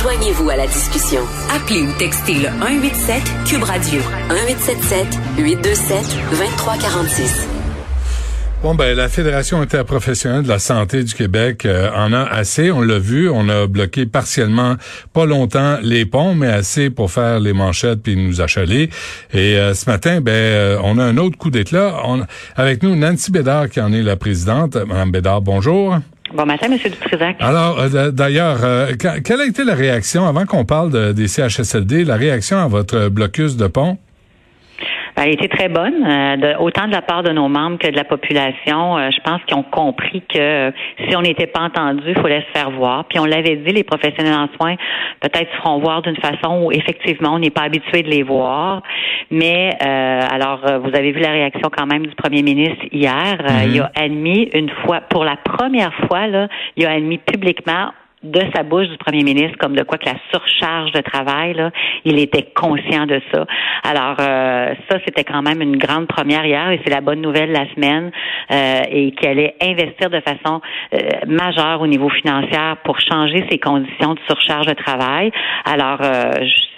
Joignez-vous à la discussion. Appelez ou textez le 187 Cube Radio 1877 827 2346. Bon, ben, la Fédération interprofessionnelle de la santé du Québec euh, en a assez. On l'a vu. On a bloqué partiellement, pas longtemps, les ponts, mais assez pour faire les manchettes puis nous achaler. Et euh, ce matin, ben, euh, on a un autre coup d'éclat. avec nous, Nancy Bédard, qui en est la présidente. Madame Bédard, bonjour. Bon matin, Monsieur Dutrisac. Alors, d'ailleurs, quelle a été la réaction, avant qu'on parle des CHSLD, la réaction à votre blocus de pont? A été très bonne, euh, de, autant de la part de nos membres que de la population. Euh, je pense qu'ils ont compris que euh, si on n'était pas entendu, il fallait se faire voir. Puis on l'avait dit, les professionnels en soins peut-être se feront voir d'une façon où effectivement on n'est pas habitué de les voir. Mais alors, vous avez vu la réaction quand même du premier ministre hier. Mm-hmm. il a admis une fois, pour la première fois, là, il a admis publiquement de sa bouche du premier ministre comme de quoi que la surcharge de travail, là, il était conscient de ça. Alors euh, ça, c'était quand même une grande première hier et c'est la bonne nouvelle la semaine euh, et qu'il allait investir de façon euh, majeure au niveau financier pour changer ses conditions de surcharge de travail. Alors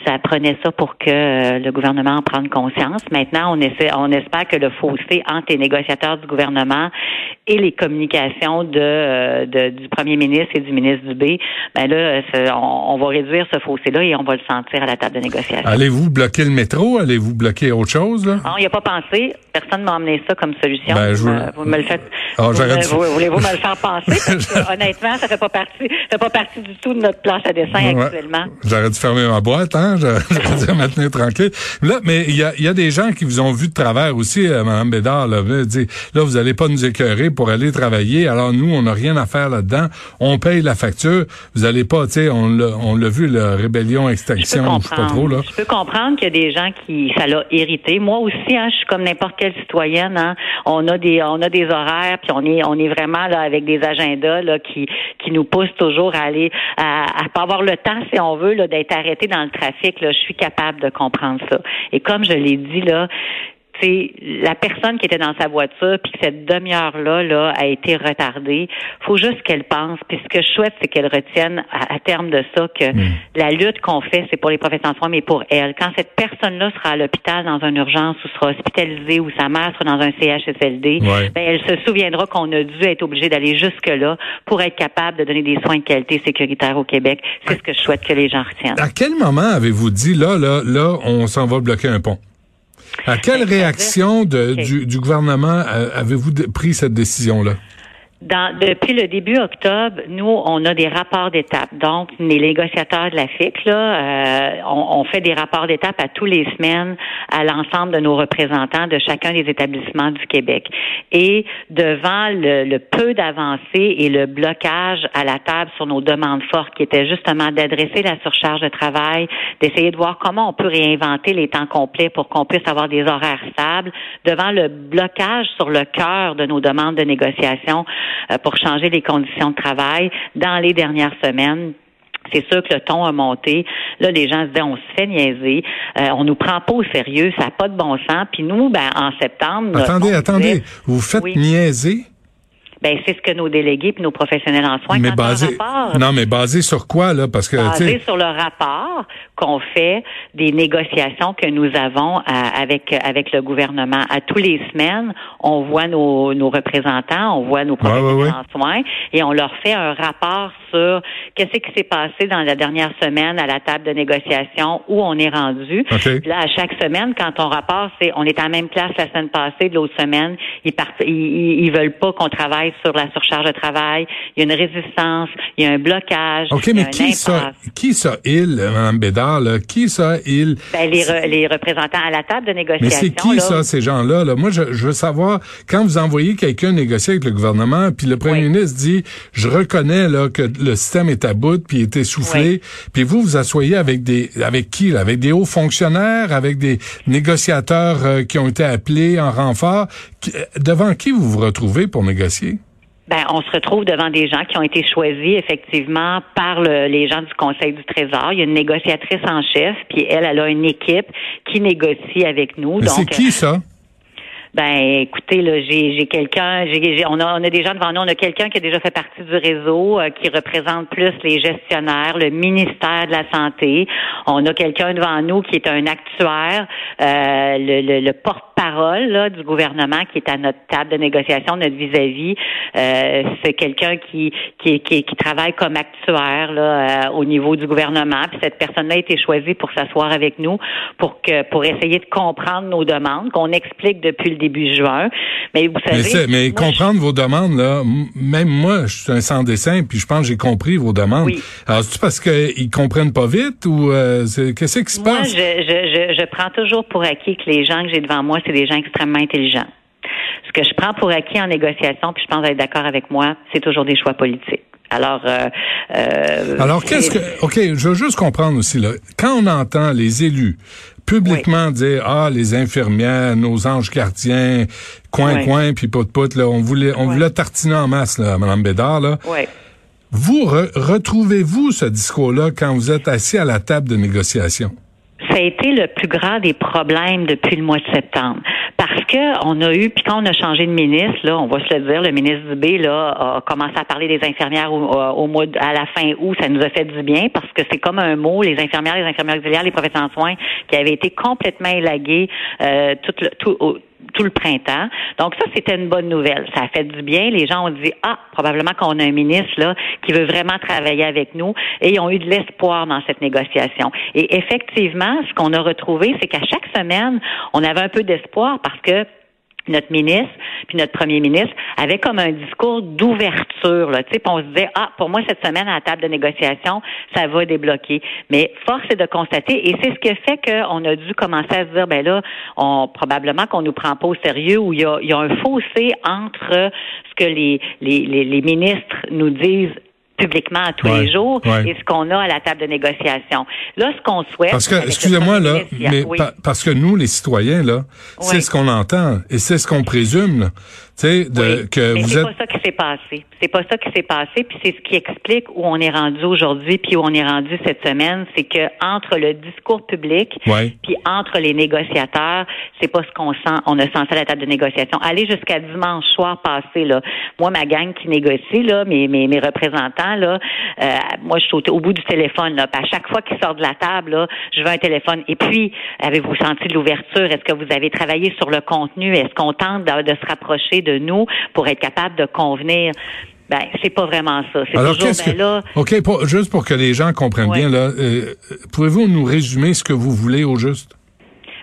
ça prenait ça pour que le gouvernement en prenne conscience. Maintenant, on essaie, on espère que le fossé entre les négociateurs du gouvernement et les communications de, de du premier ministre et du ministre du B ben là, on, va réduire ce fossé-là et on va le sentir à la table de négociation. Allez-vous bloquer le métro? Allez-vous bloquer autre chose? Là? Non, il n'y a pas pensé. Personne ne m'a amené ça comme solution. Ben, je... Euh, vous me le faites. Oh, Voulez-vous me le faire penser? honnêtement, ça fait pas partie, ça fait pas partie du tout de notre planche à dessin actuellement. J'aurais dû fermer ma boîte, hein? J'aurais dû me maintenir tranquille. Là, mais il y a, y a, des gens qui vous ont vu de travers aussi, euh, Mme Bédard, là, dit, là, vous allez pas nous écœurer pour aller travailler. Alors, nous, on n'a rien à faire là-dedans. On paye la facture vous allez pas, tu sais, on l'a, on l'a vu, la rébellion, extinction, je, sais pas trop, là. Je peux comprendre qu'il y a des gens qui, ça l'a irrité. Moi aussi, hein, je suis comme n'importe quelle citoyenne, hein. On a des, on a des horaires, puis on est, on est vraiment, là, avec des agendas, là, qui, qui nous poussent toujours à aller, à, à pas avoir le temps, si on veut, là, d'être arrêté dans le trafic, là. Je suis capable de comprendre ça. Et comme je l'ai dit, là, c'est la personne qui était dans sa voiture, puis que cette demi-heure-là là, a été retardée, faut juste qu'elle pense. Puis ce que je souhaite, c'est qu'elle retienne à, terme de ça que hmm. la lutte qu'on fait, c'est pour les professionnels de soins, mais pour elle. Quand cette personne-là sera à l'hôpital dans une urgence ou sera hospitalisée ou sa mère sera dans un CHSLD, ben, elle se souviendra qu'on a dû être obligé d'aller jusque-là pour être capable de donner des soins de qualité sécuritaire au Québec. C'est ce que je souhaite que les gens retiennent. À quel moment avez-vous dit, là, là, là, on s'en va bloquer un pont? À quelle réaction de, du, du, gouvernement euh, avez-vous pris cette décision-là? Dans, depuis le début octobre, nous, on a des rapports d'étape. Donc, les négociateurs de la FIC, là, euh, on, fait des rapports d'étape à tous les semaines à l'ensemble de nos représentants de chacun des établissements du Québec. Et devant le, le peu d'avancées et le blocage à la table sur nos demandes fortes, qui étaient justement d'adresser la surcharge de travail, d'essayer de voir comment on peut réinventer les temps complets pour qu'on puisse avoir des horaires stables, devant le blocage sur le cœur de nos demandes de négociation, pour changer les conditions de travail dans les dernières semaines. C'est sûr que le ton a monté. Là, les gens se disent, on se fait niaiser, euh, on nous prend pas au sérieux, ça n'a pas de bon sens. Puis nous, ben, en septembre... Attendez, attendez, vous faites niaiser? Ben c'est ce que nos délégués et nos professionnels en soins. Mais basé, non, mais basé sur quoi là? Parce que basé sur le rapport qu'on fait des négociations que nous avons avec avec le gouvernement à tous les semaines. On voit nos, nos représentants, on voit nos professionnels en soins et on leur fait un rapport sur qu'est-ce qui s'est passé dans la dernière semaine à la table de négociation où on est rendu. Là, à chaque semaine, quand on rapporte, c'est on est à la même place la semaine passée, de l'autre semaine, ils, partent, ils, ils veulent pas qu'on travaille sur la surcharge de travail. Il y a une résistance, il y a un blocage. OK, mais qui ça, qui ça, il, Mme Bédard, là? Qui ça, il? Ben, les, les représentants à la table de négociation. Mais c'est qui ça, ces gens-là? Là? Moi, je, veux savoir, quand vous envoyez quelqu'un négocier avec le gouvernement, puis le premier ministre dit, je reconnais là, que le système est à bout, puis il est essoufflé, puis vous, vous asseyez avec des, avec qui? Là? Avec des hauts fonctionnaires, avec des négociateurs euh, qui ont été appelés en renfort? Devant qui vous vous retrouvez pour négocier? Ben, on se retrouve devant des gens qui ont été choisis effectivement par les gens du Conseil du Trésor. Il y a une négociatrice en chef, puis elle, elle a une équipe qui négocie avec nous. C'est qui ça? Ben, écoutez, là, j'ai, quelqu'un, on a, on a des gens devant nous, on a quelqu'un qui a déjà fait partie du réseau, euh, qui représente plus les gestionnaires, le ministère de la santé. On a quelqu'un devant nous qui est un actuaire, euh, le, le, porte-parole du gouvernement qui est à notre table de négociation, notre vis-à-vis. Euh, c'est quelqu'un qui, qui, qui, qui, travaille comme actuaire là, au niveau du gouvernement. Puis cette personne-là a été choisie pour s'asseoir avec nous pour que pour essayer de comprendre nos demandes, qu'on explique depuis le début juin. Mais vous savez, mais, comprendre vos demandes là, même moi, je suis un sans dessin, puis je pense que j'ai compris vos demandes. Alors c'est parce qu'ils comprennent pas vite ou euh, qu'est-ce qui se moi, passe? je, je, je, je prends toujours pour acquis que les gens que j'ai devant moi, c'est des gens extrêmement intelligents. Ce que je prends pour acquis en négociation, puis je pense être d'accord avec moi, c'est toujours des choix politiques. Alors, euh, euh, alors qu'est-ce que Ok, je veux juste comprendre aussi là. Quand on entend les élus publiquement dire ah les infirmières, nos anges gardiens, coin coin puis pot pot là, on voulait on voulait tartiner en masse là, Madame Bédard là. Vous retrouvez-vous ce discours-là quand vous êtes assis à la table de négociation? Ça a été le plus grand des problèmes depuis le mois de septembre. Parce que on a eu, puis quand on a changé de ministre, là, on va se le dire, le ministre Dubé là, a commencé à parler des infirmières au, mois à la fin août. Ça nous a fait du bien parce que c'est comme un mot, les infirmières, les infirmières auxiliaires, les professeurs en soins, qui avaient été complètement élagués euh, tout, le, tout, tout le printemps. Donc ça, c'était une bonne nouvelle. Ça a fait du bien. Les gens ont dit, ah, probablement qu'on a un ministre là qui veut vraiment travailler avec nous. Et ils ont eu de l'espoir dans cette négociation. Et effectivement, ce qu'on a retrouvé, c'est qu'à chaque semaine, on avait un peu d'espoir parce que notre ministre puis notre premier ministre avait comme un discours d'ouverture là, tu sais, on se disait ah pour moi cette semaine à la table de négociation ça va débloquer, mais force est de constater et c'est ce qui fait qu'on a dû commencer à se dire ben là on probablement qu'on nous prend pas au sérieux ou il y a, y a un fossé entre ce que les, les, les ministres nous disent publiquement à tous les jours et ce qu'on a à la table de négociation. Là, ce qu'on souhaite. Parce que, excusez-moi, là, mais parce que nous, les citoyens, là, c'est ce qu'on entend et c'est ce qu'on présume. Sais, de, que mais vous c'est pas ça qui s'est passé. C'est pas ça qui s'est passé, puis c'est ce qui explique où on est rendu aujourd'hui, puis où on est rendu cette semaine, c'est que entre le discours public, puis entre les négociateurs, c'est pas ce qu'on sent. On a senti à la table de négociation. Aller jusqu'à dimanche soir passé, là, moi, ma gang qui négocie, là, mes, mes, mes représentants, là, euh, moi, je suis au, bout du téléphone, là. à chaque fois qu'ils sortent de la table, là, je veux un téléphone. Et puis, avez-vous senti de l'ouverture? Est-ce que vous avez travaillé sur le contenu? Est-ce qu'on tente de, de se rapprocher de nous pour être capable de convenir. Ben, c'est pas vraiment ça. C'est toujours, ben là. OK, juste pour que les gens comprennent bien, là, euh, pouvez-vous nous résumer ce que vous voulez au juste?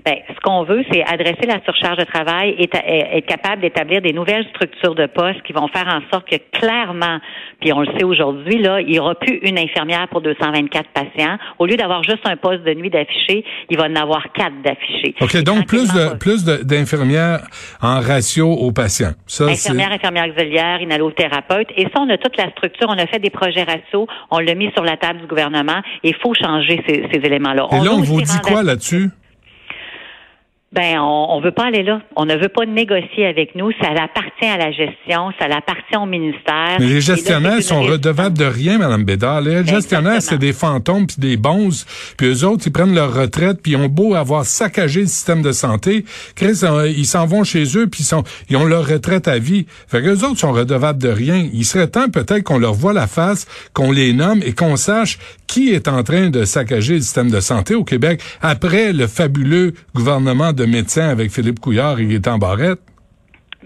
Ben, ce qu'on veut, c'est adresser la surcharge de travail et être capable d'établir des nouvelles structures de poste qui vont faire en sorte que clairement, puis on le sait aujourd'hui, là, il n'y aura plus une infirmière pour 224 patients. Au lieu d'avoir juste un poste de nuit d'affiché, il va en avoir quatre d'affichés. OK, donc plus de, plus d'infirmières en ratio aux patients. Ça, infirmières, infirmières auxiliaires, inhalothérapeutes. Et ça, on a toute la structure. On a fait des projets ratios. On l'a mis sur la table du gouvernement. Il faut changer ces, ces éléments-là. Et là, on vous dit quoi là-dessus? Ben, on, ne veut pas aller là. On ne veut pas négocier avec nous. Ça appartient à la gestion, ça appartient au ministère. Mais les gestionnaires sont redevables de rien, Mme Bédard. Les gestionnaires, c'est des fantômes puis des bonzes. Puis eux autres, ils prennent leur retraite puis ils ont beau avoir saccagé le système de santé. Chris, euh, ils s'en vont chez eux puis ils, sont, ils ont leur retraite à vie. Fait que eux autres sont redevables de rien. Il serait temps peut-être qu'on leur voit la face, qu'on les nomme et qu'on sache qui est en train de saccager le système de santé au Québec après le fabuleux gouvernement de médecin avec Philippe Couillard, il est en barrette.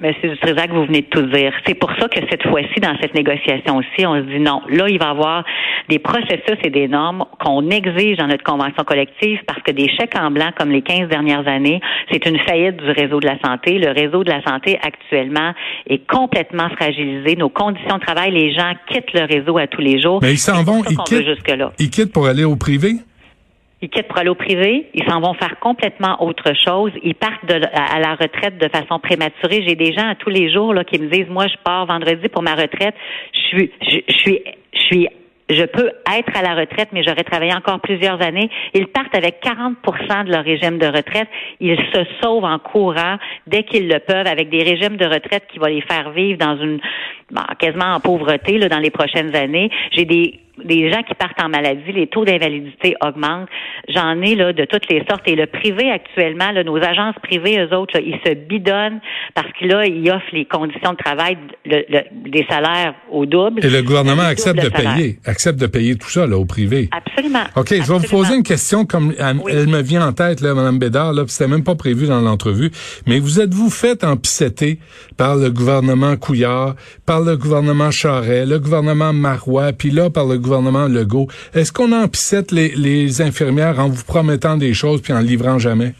Monsieur Dutrisac, vous venez de tout dire. C'est pour ça que cette fois-ci, dans cette négociation aussi, on se dit non. Là, il va y avoir des processus et des normes qu'on exige dans notre convention collective parce que des chèques en blanc, comme les 15 dernières années, c'est une faillite du réseau de la santé. Le réseau de la santé, actuellement, est complètement fragilisé. Nos conditions de travail, les gens quittent le réseau à tous les jours. Mais ils s'en vont, ils quittent, ils quittent pour aller au privé? Ils quittent pour aller au privé, ils s'en vont faire complètement autre chose. Ils partent de, à la retraite de façon prématurée. J'ai des gens à tous les jours là, qui me disent, moi, je pars vendredi pour ma retraite. Je suis, je, suis, je suis je peux être à la retraite, mais j'aurais travaillé encore plusieurs années. Ils partent avec 40% de leur régime de retraite. Ils se sauvent en courant dès qu'ils le peuvent avec des régimes de retraite qui vont les faire vivre dans une quasiment en pauvreté là, dans les prochaines années. J'ai des des gens qui partent en maladie, les taux d'invalidité augmentent. J'en ai là de toutes les sortes. Et le privé actuellement, là, nos agences privées, eux autres, ils se bidonnent parce que là, ils offrent les conditions de travail, le, des salaires au double. Et le gouvernement accepte de payer, accepte de payer tout ça là au privé. Absolument. Ok, je vais vous poser une question comme elle, me vient en tête là, Madame Bédard. Là, c'était même pas prévu dans l'entrevue. Mais vous êtes-vous fait empisseter par le gouvernement Couillard, par le gouvernement Charret, le gouvernement Marois, puis là par le gouvernement gouvernement Legault. Est-ce qu'on empissette les, les infirmières en vous promettant des choses puis en livrant jamais?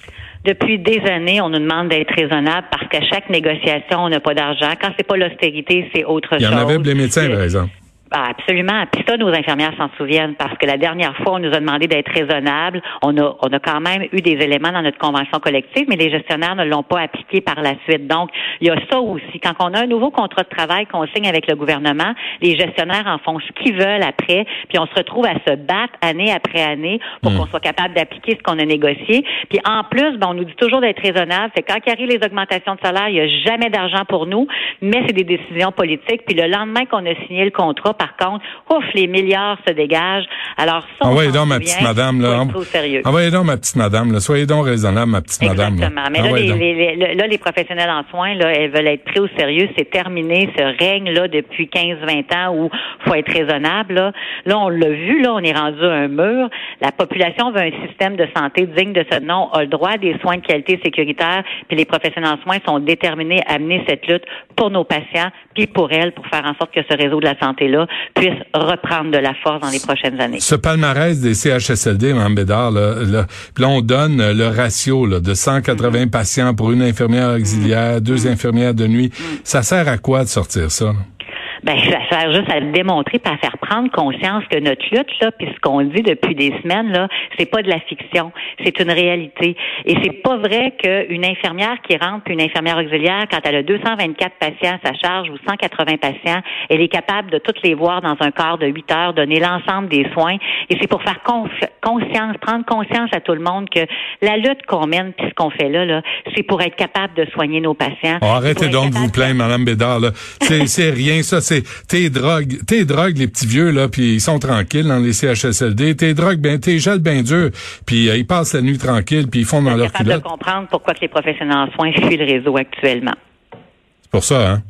Depuis des années, on nous demande d'être raisonnable parce qu'à chaque négociation, on n'a pas d'argent. Quand c'est pas l'austérité, c'est autre chose. Il y en avait pour les médecins, par exemple. Ah, absolument. Puis ça, nos infirmières s'en souviennent parce que la dernière fois, on nous a demandé d'être raisonnable. On a, on a quand même eu des éléments dans notre convention collective, mais les gestionnaires ne l'ont pas appliqué par la suite. Donc, il y a ça aussi. Quand on a un nouveau contrat de travail qu'on signe avec le gouvernement, les gestionnaires en font ce qu'ils veulent après, puis on se retrouve à se battre année après année pour hmm. qu'on soit capable d'appliquer ce qu'on a négocié. Puis en plus, ben, on nous dit toujours d'être raisonnable. C'est quand il arrive les augmentations de salaire, il n'y a jamais d'argent pour nous, mais c'est des décisions politiques. Puis le lendemain qu'on a signé le contrat, par contre, ouf, les milliards se dégagent. Alors, ça, Envoyez donc ma petite madame, là. Envoyez donc ma petite madame, là. Soyez donc raisonnable, ma petite madame. Exactement. Mais là les, là, les professionnels en soins, là, elles veulent être pris au sérieux. C'est terminé, ce règne-là, depuis 15-20 ans où faut être raisonnable, là. Là, on l'a vu, là, on est rendu à un mur. La population veut un système de santé digne de ce nom, a le droit à des soins de qualité sécuritaire, puis les professionnels en soins sont déterminés à mener cette lutte pour nos patients, puis pour elles, pour faire en sorte que ce réseau de la santé-là puisse reprendre de la force dans les prochaines années. Ce palmarès des CHSLD, Mme Bédard, là, là, on donne le ratio là, de 180 mm-hmm. patients pour une infirmière auxiliaire, deux mm-hmm. infirmières de nuit. Mm-hmm. Ça sert à quoi de sortir ça? Ben ça sert juste à démontrer, pas à faire prendre conscience que notre lutte là, puis ce qu'on dit depuis des semaines là, c'est pas de la fiction, c'est une réalité. Et c'est pas vrai qu'une infirmière qui rentre, puis une infirmière auxiliaire, quand elle a 224 patients à sa charge ou 180 patients, elle est capable de toutes les voir dans un quart de 8 heures, donner l'ensemble des soins. Et c'est pour faire conscience, prendre conscience à tout le monde que la lutte qu'on mène, puis ce qu'on fait là, là, c'est pour être capable de soigner nos patients. Oh, arrêtez donc de vous plaindre, Madame Bédard. C'est rien, ça c'est tes drogues, tes drogues les petits vieux là, puis ils sont tranquilles dans les CHSLD. Tes drogues, ben tes gels bien durs, puis euh, ils passent la nuit tranquille, puis ils font dans leur culotte. de comprendre pourquoi que les professionnels en soins fuient le réseau actuellement. C'est pour ça, hein?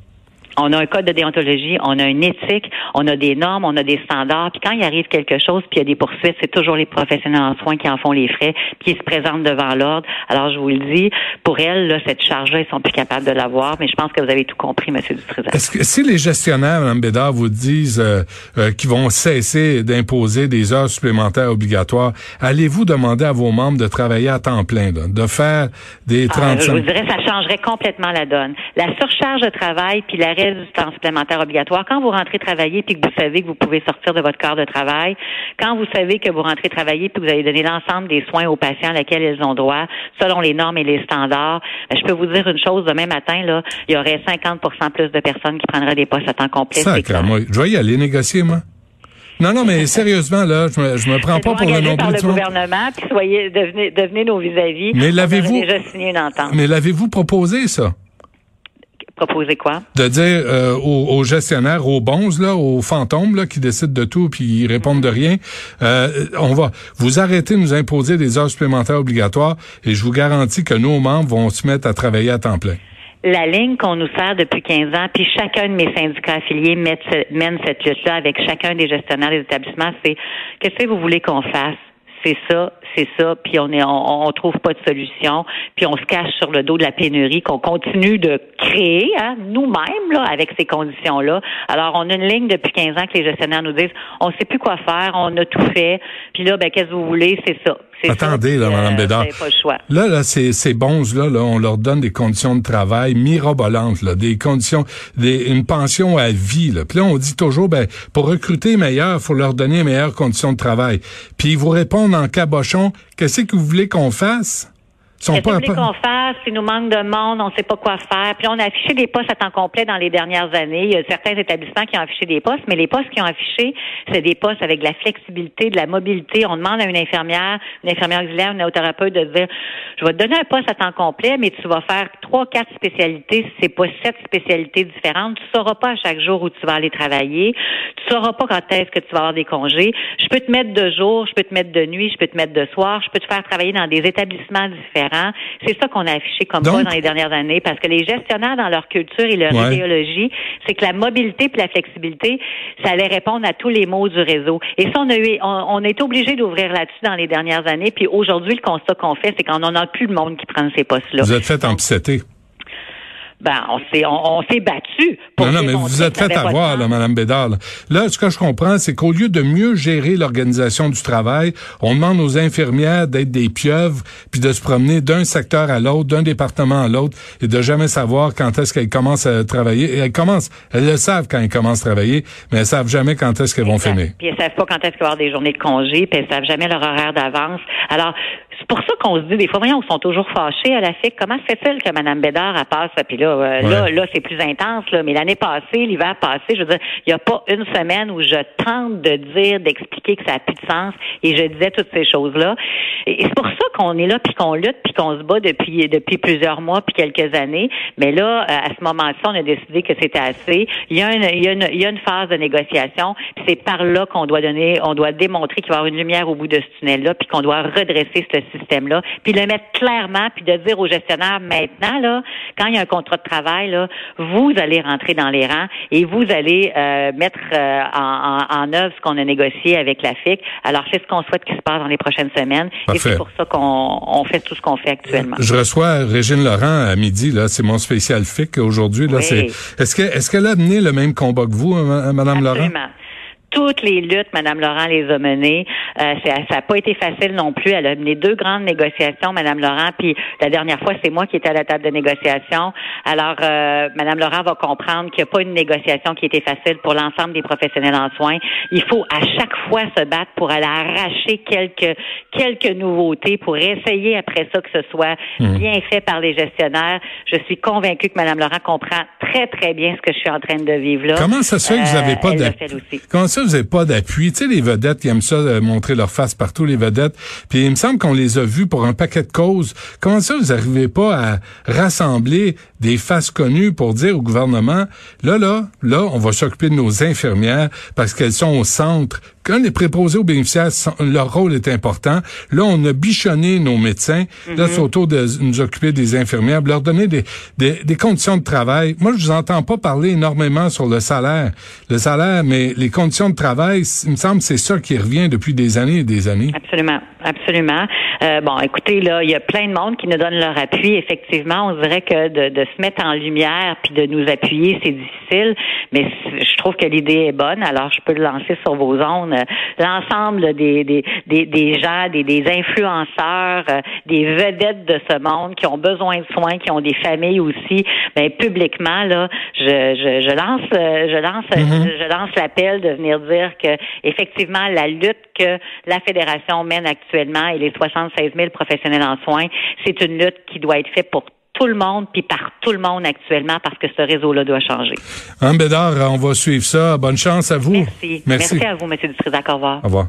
On a un code de déontologie, on a une éthique, on a des normes, on a des standards. Puis quand il arrive quelque chose, puis il y a des poursuites, c'est toujours les professionnels en soins qui en font les frais, puis ils se présentent devant l'ordre. Alors je vous le dis, pour elles, là, cette charge-là, ils sont plus capables de l'avoir. Mais je pense que vous avez tout compris, Monsieur Dutrisac. Est-ce que si les gestionnaires, Mme Bédard, vous disent euh, euh, qu'ils vont cesser d'imposer des heures supplémentaires obligatoires, allez-vous demander à vos membres de travailler à temps plein, de faire des 35... Ah, je vous dirais, ça changerait complètement la donne. La surcharge de travail puis l'arrêt du temps supplémentaire obligatoire. Quand vous rentrez travailler puis que vous savez que vous pouvez sortir de votre corps de travail, quand vous savez que vous rentrez travailler puis que vous allez donner l'ensemble des soins aux patients lesquels ils ont droit, selon les normes et les standards, ben, je peux vous dire une chose, demain matin, là, il y aurait 50% plus de personnes qui prendraient des postes à temps complet. moi. Je vais y aller négocier, moi. Non, non, mais sérieusement, là, je me, je me prends pas pour le nom par le gouvernement, puis soyez, devenez, devenez nos vis-à-vis. Mais l'avez-vous, déjà signé une entente. Mais l'avez-vous proposé, ça? Proposer quoi? De dire euh, aux, gestionnaires, aux bons, là, aux fantômes là, qui décident de tout puis ils répondent de rien, euh, on va vous arrêter de nous imposer des heures supplémentaires obligatoires et je vous garantis que nos membres vont se mettre à travailler à temps plein la ligne qu'on nous sert depuis 15 ans, puis chacun de mes syndicats affiliés mène cette lutte-là avec chacun des gestionnaires des établissements, c'est qu'est-ce que vous voulez qu'on fasse? c'est ça, c'est ça, puis on est on, on, trouve pas de solution, puis on se cache sur le dos de la pénurie qu'on continue de créer hein, nous-mêmes là avec ces conditions-là. Alors on a une ligne depuis 15 ans que les gestionnaires nous disent on sait plus quoi faire, on a tout fait, puis là ben qu'est-ce que vous voulez, c'est ça. Attendez, là, Mme euh, Bédard. Là, là, ces, ces bons là, là, on leur donne des conditions de travail mirobolantes, là, des conditions, des, une pension à vie. Là. Puis là, on dit toujours, ben, pour recruter meilleur, faut leur donner meilleures conditions de travail. Puis ils vous répondent en cabochon, qu'est-ce que vous voulez qu'on fasse? Qu'est-ce qu'on fasse? Il nous manque de monde, on ne sait pas quoi faire. Puis on a affiché des postes à temps complet dans les dernières années. Il y a certains établissements qui ont affiché des postes, mais les postes qui ont affiché, c'est des postes avec de la flexibilité, de la mobilité. On demande à une infirmière, une infirmière auxiliaire, une néothérapeute de dire, je vais te donner un poste à temps complet, mais tu vas faire trois, quatre spécialités. Si c'est pas sept spécialités différentes, tu sauras pas à chaque jour où tu vas aller travailler. Tu sauras pas quand est-ce que tu vas avoir des congés. Je peux te mettre de jour, je peux te mettre de nuit, je peux te mettre de soir, je peux te faire travailler dans des établissements différents. C'est ça qu'on a affiché comme ça dans les dernières années, parce que les gestionnaires, dans leur culture et leur idéologie, c'est que la mobilité et la flexibilité, ça allait répondre à tous les maux du réseau. Et ça, on a eu, on, est obligé d'ouvrir là-dessus dans les dernières années. Puis aujourd'hui, le constat qu'on fait, c'est qu'on n'en a plus de monde qui prend ces postes-là. Vous êtes fait en ben, on s'est on, s'est battu. Pour non, non, mais vous êtes fait avoir, là, Mme Bédard. Là. ce que je comprends, c'est qu'au lieu de mieux gérer l'organisation du travail, on demande aux infirmières d'être des pieuvres, puis de se promener d'un secteur à l'autre, d'un département à l'autre, et de jamais savoir quand est-ce qu'elles commencent à travailler. Et elles commencent, elles le savent quand elles commencent à travailler, mais elles savent jamais quand est-ce qu'elles vont finir. Puis elles savent pas quand est-ce qu'il va y avoir des journées de congé, puis elles savent jamais leur horaire d'avance. Alors, c'est pour ça qu'on se dit, des fois, voyons, on sont toujours fâchés à la FIC. Comment se fait-il que Mme Bédard a passe, puis là, euh, là, là, c'est plus intense, là, mais l'année passée, l'hiver passé, je veux dire, il n'y a pas une semaine où je tente de dire, d'expliquer que ça n'a plus de sens, et je disais toutes ces choses-là. Et c'est pour ça qu'on est là, puis qu'on lutte, puis qu'on se bat depuis depuis plusieurs mois, puis quelques années. Mais là, euh, à ce moment-ci, on a décidé que c'était assez. Il y a une, il y a une, il y a une phase de négociation, puis c'est par là qu'on doit donner, on doit démontrer qu'il va y avoir une lumière au bout de ce tunnel-là, puis qu'on doit redresser ce système-là, puis le mettre clairement, puis de dire aux gestionnaires maintenant, là, quand il y a un contrat de travail, là, vous allez rentrer dans les rangs et vous allez euh, mettre euh, en, en, œuvre ce qu'on a négocié avec la FIC. Alors, c'est ce qu'on souhaite qu'il se passe dans les prochaines semaines. Et c'est pour ça qu'on on fait tout ce qu'on fait actuellement. Je reçois Régine Laurent à midi, là. C'est mon spécial FIC aujourd'hui, là. C'est, est-ce que, est-ce qu'elle a mené le même combat que vous, Madame Laurent? Toutes les luttes, Madame Laurent les a menées. Euh, ça n'a pas été facile non plus. Elle a mené deux grandes négociations, Madame Laurent. Puis la dernière fois, c'est moi qui étais à la table de négociation. Alors, euh, Madame Laurent va comprendre qu'il n'y a pas une négociation qui était facile pour l'ensemble des professionnels en soins. Il faut à chaque fois se battre pour aller arracher quelques quelques nouveautés, pour essayer après ça que ce soit mmh. bien fait par les gestionnaires. Je suis convaincue que Madame Laurent comprend très très bien ce que je suis en train de vivre là. Comment ça se fait que vous n'avez pas de vous n'avez pas d'appui? Tu sais, les vedettes, qui aiment ça, euh, montrer leur face partout, les vedettes. Puis il me semble qu'on les a vus pour un paquet de causes. Comment ça, vous n'arrivez pas à rassembler des faces connues pour dire au gouvernement, là, là, là, on va s'occuper de nos infirmières parce qu'elles sont au centre. Quand les préposés aux bénéficiaires, leur rôle est important. Là, on a bichonné nos médecins. Là, c'est autour de nous occuper des infirmières, leur donner des, des, des conditions de travail. Moi, je vous entends pas parler énormément sur le salaire. Le salaire, mais les conditions de travail, il me semble, c'est ça qui revient depuis des années et des années. Absolument, absolument. Euh, bon, écoutez, là, il y a plein de monde qui nous donne leur appui. Effectivement, on dirait que de, de se mettre en lumière puis de nous appuyer, c'est difficile, mais je trouve que l'idée est bonne. Alors, je peux le lancer sur vos zones. L'ensemble des, des, des, des, gens, des, des influenceurs, euh, des vedettes de ce monde qui ont besoin de soins, qui ont des familles aussi, mais ben, publiquement, là, je, je, je lance, je lance, mm-hmm. je lance l'appel de venir dire que effectivement la lutte que la fédération mène actuellement et les 76 000 professionnels en soins, c'est une lutte qui doit être faite pour tout le monde, puis par tout le monde actuellement, parce que ce réseau-là doit changer. Anne Bédard, on va suivre ça. Bonne chance à vous. Merci. Merci, à vous, M. Dutrisac. Au revoir. Au revoir.